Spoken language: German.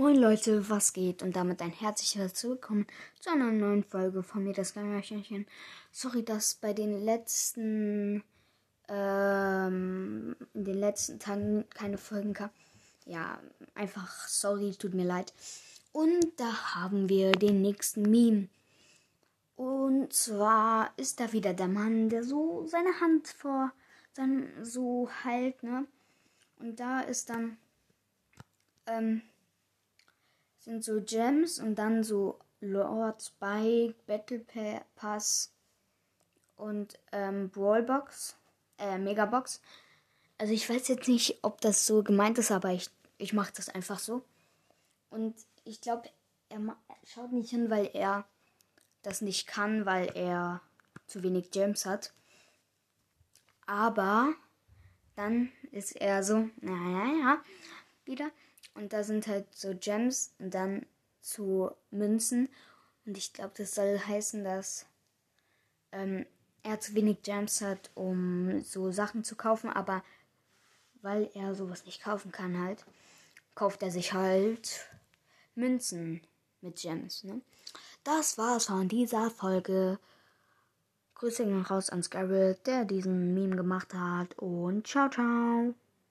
Moin Leute, was geht? Und damit ein herzliches Willkommen zu einer neuen Folge von mir, das Geimerchen. Sorry, dass bei den letzten, ähm, in den letzten Tagen keine Folgen kam. Ja, einfach sorry, tut mir leid. Und da haben wir den nächsten Meme. Und zwar ist da wieder der Mann, der so seine Hand vor dann so hält, ne? Und da ist dann, ähm, sind so Gems und dann so Lord Spike, Battle Pass und ähm, Brawlbox, äh, Megabox. Also ich weiß jetzt nicht, ob das so gemeint ist, aber ich, ich mache das einfach so. Und ich glaube, er schaut nicht hin, weil er das nicht kann, weil er zu wenig Gems hat. Aber dann ist er so, naja, ja, wieder. Und da sind halt so Gems und dann zu Münzen. Und ich glaube, das soll heißen, dass ähm, er zu wenig Gems hat, um so Sachen zu kaufen. Aber weil er sowas nicht kaufen kann, halt, kauft er sich halt Münzen mit Gems. Ne? Das war's von dieser Folge. Grüße gehen raus an Scarlet, der diesen Meme gemacht hat. Und ciao, ciao.